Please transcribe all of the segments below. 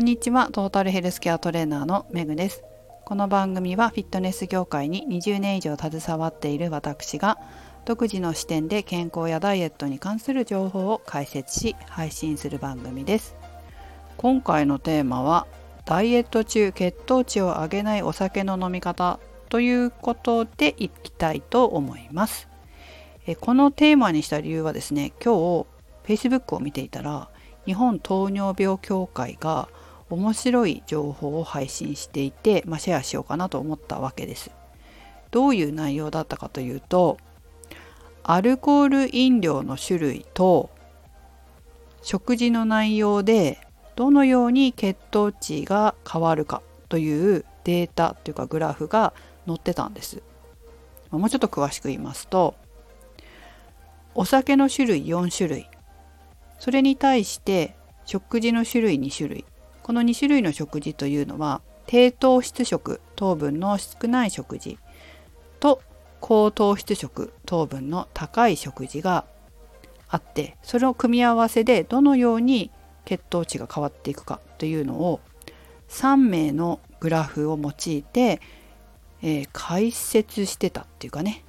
こんにちは。トータルヘルスケアトレーナーのメグです。この番組はフィットネス業界に20年以上携わっている私が独自の視点で健康やダイエットに関する情報を解説し配信する番組です。今回のテーマはダイエット中血糖値を上げないお酒の飲み方ということでいきたいと思います。このテーマにした理由はですね今日 Facebook を見ていたら日本糖尿病協会が面白い情報を配信していて、まあ、シェアしようかなと思ったわけです。どういう内容だったかというとアルコール飲料の種類と食事の内容でどのように血糖値が変わるかというデータというかグラフが載ってたんです。もうちょっと詳しく言いますとお酒の種類4種類それに対して食事の種類2種類この2種類の食事というのは低糖質食糖分の少ない食事と高糖質食糖分の高い食事があってそれを組み合わせでどのように血糖値が変わっていくかというのを3名のグラフを用いて、えー、解説してたっていうかね、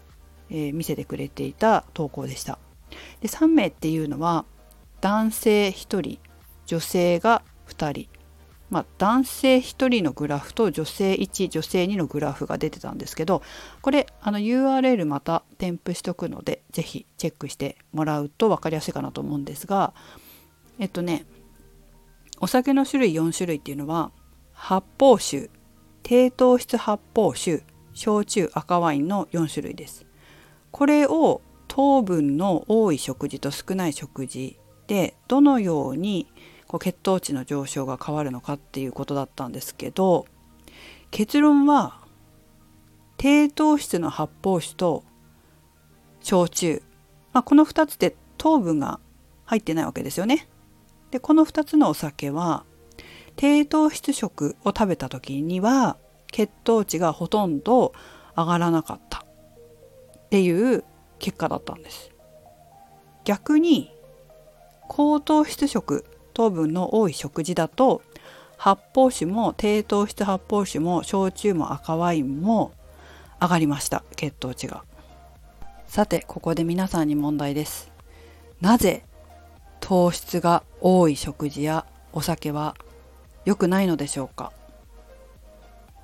えー、見せてくれていた投稿でした。で3名っていうのは男性1人女性が2人まあ、男性1人のグラフと女性1女性2のグラフが出てたんですけどこれあの URL また添付しておくので是非チェックしてもらうと分かりやすいかなと思うんですがえっとねお酒の種類4種類っていうのは発泡酒低糖質発泡酒焼酎赤ワインの4種類です。これを糖分の多い食事と少ない食事でどのようにこう血糖値の上昇が変わるのかっていうことだったんですけど結論は低糖質の発泡酒と焼酎、まあ、この2つで糖分が入ってないわけですよね。でこの2つのお酒は低糖質食を食べた時には血糖値がほとんど上がらなかったっていう結果だったんです。逆に高糖質食糖分の多い食事だと発泡酒も低糖質発泡酒も焼酎も赤ワインも上がりました。血糖値が。さてここで皆さんに問題です。なぜ糖質が多い食事やお酒は良くないのでしょうか？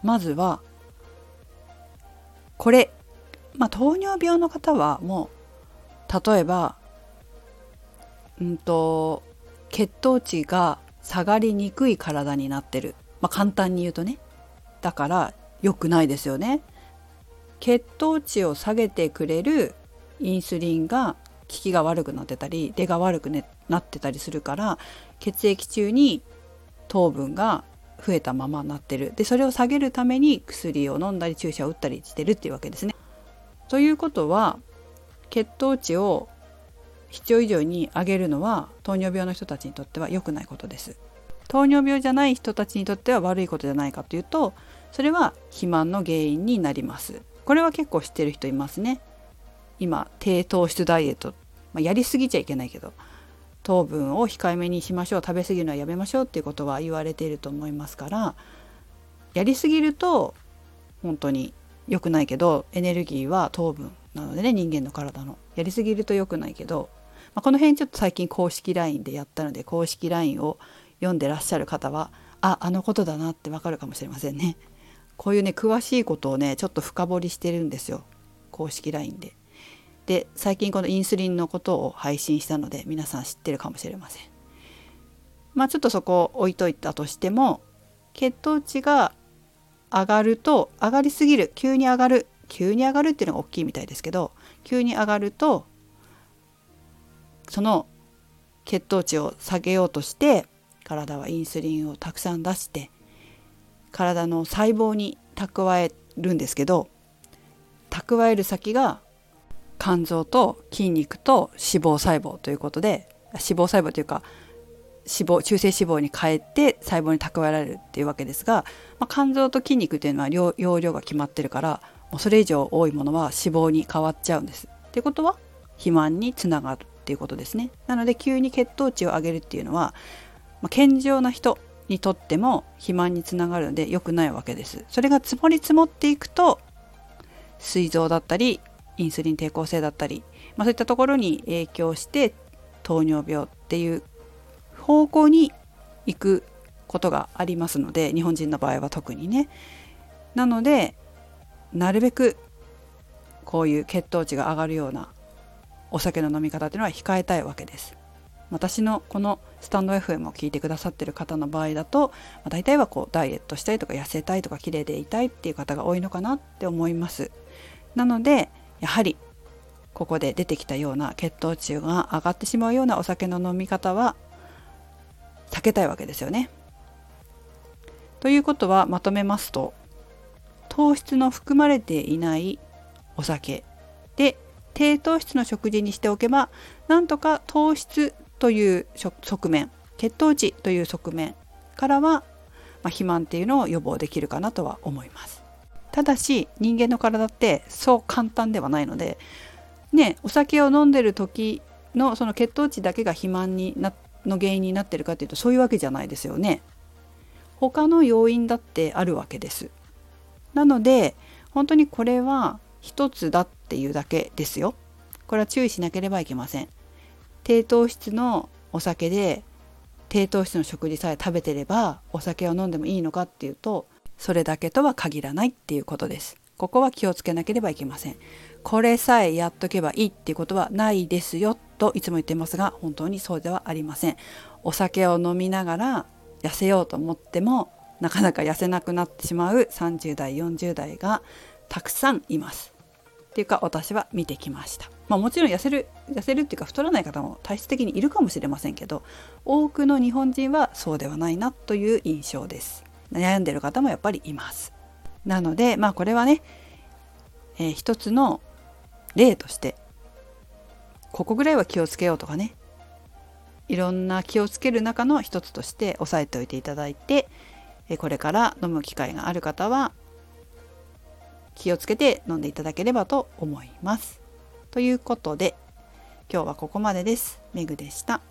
まずはこれ。まあ糖尿病の方はもう例えばうんと血糖値が下がりにくい体になってる、まあ、簡単に言うとね。だから良くないですよね。血糖値を下げてくれるインスリンが効きが悪くなってたり出が悪く、ね、なってたりするから血液中に糖分が増えたままになってる。でそれを下げるために薬を飲んだり注射を打ったりしてるっていうわけですね。ということは血糖値を必要以上に上げるのは糖尿病の人たちにとっては良くないことです。糖尿病じゃない人たちにとっては悪いことじゃないかというとそれは肥満の原因になります。これは結構知ってる人いますね。今低糖質ダイエット、まあ、やりすぎちゃいけないけど糖分を控えめにしましょう食べ過ぎるのはやめましょうっていうことは言われていると思いますからやりすぎると本当に良くないけどエネルギーは糖分なのでね人間の体のやりすぎると良くないけどまあ、この辺ちょっと最近公式 LINE でやったので公式 LINE を読んでらっしゃる方はああのことだなってわかるかもしれませんね。こういうね詳しいことをねちょっと深掘りしてるんですよ公式 LINE で。で最近このインスリンのことを配信したので皆さん知ってるかもしれません。まあちょっとそこ置いといたとしても血糖値が上がると上がりすぎる急に上がる急に上がるっていうのが大きいみたいですけど急に上がるとその血糖値を下げようとして体はインスリンをたくさん出して体の細胞に蓄えるんですけど蓄える先が肝臓と筋肉と脂肪細胞ということで脂肪細胞というか脂肪中性脂肪に変えて細胞に蓄えられるっていうわけですが、まあ、肝臓と筋肉っていうのは容量が決まってるからもうそれ以上多いものは脂肪に変わっちゃうんです。ってことは肥満につながるっていうことですね。なので急に血糖値を上げるっていうのは、まあ、健常な人にとっても肥満につながるので良くないわけです。それが積もり積もっていくと膵臓だったりインスリン抵抗性だったり、まあ、そういったところに影響して糖尿病っていう方向に行くことがありますので日本人の場合は特にね。なのでなるべくこういう血糖値が上がるようなお酒の飲み方っていうのは控えたいわけです私のこのスタンド FM を聞いてくださってる方の場合だと、まあ、大体はこうダイエットしたいとか痩せたいとか綺麗でいたいっていう方が多いのかなって思いますなのでやはりここで出てきたような血糖値が上がってしまうようなお酒の飲み方は避けたいわけですよね。ということはまとめますと糖質の含まれていないお酒で低糖質の食事にしておけばなんとか糖質という側面血糖値という側面からは、まあ、肥満っていうのを予防できるかなとは思います。ただし人間の体ってそう簡単ではないのでねお酒を飲んでる時のその血糖値だけが肥満になの原因になってるかというとそういうわけじゃないですよね。他の要因だってあるわけです。なので本当にこれは一つだっていうだけですよ。これは注意しなければいけません。低糖質のお酒で低糖質の食事さえ食べてればお酒を飲んでもいいのかっていうとそれだけとは限らないっていうことです。ここは気をつけなければいけません。これさえやっとけばいいっていうことはないですよといつも言ってますが本当にそうではありません。お酒を飲みながら痩せようと思ってもなかなか痩せなくなってしまう30代40代がたくさんいます。ていうか私は見てきました。まあもちろん痩せる痩せるっていうか太らない方も体質的にいるかもしれませんけど多くの日本人はそうではないなという印象です。悩んでる方もやっぱりいます。なのでまあこれはね、えー、一つの例としてここぐらいは気をつけようとかねいろんな気をつける中の一つとして押さえておいていただいてこれから飲む機会がある方は気をつけて飲んでいただければと思います。ということで今日はここまでです。めぐでした。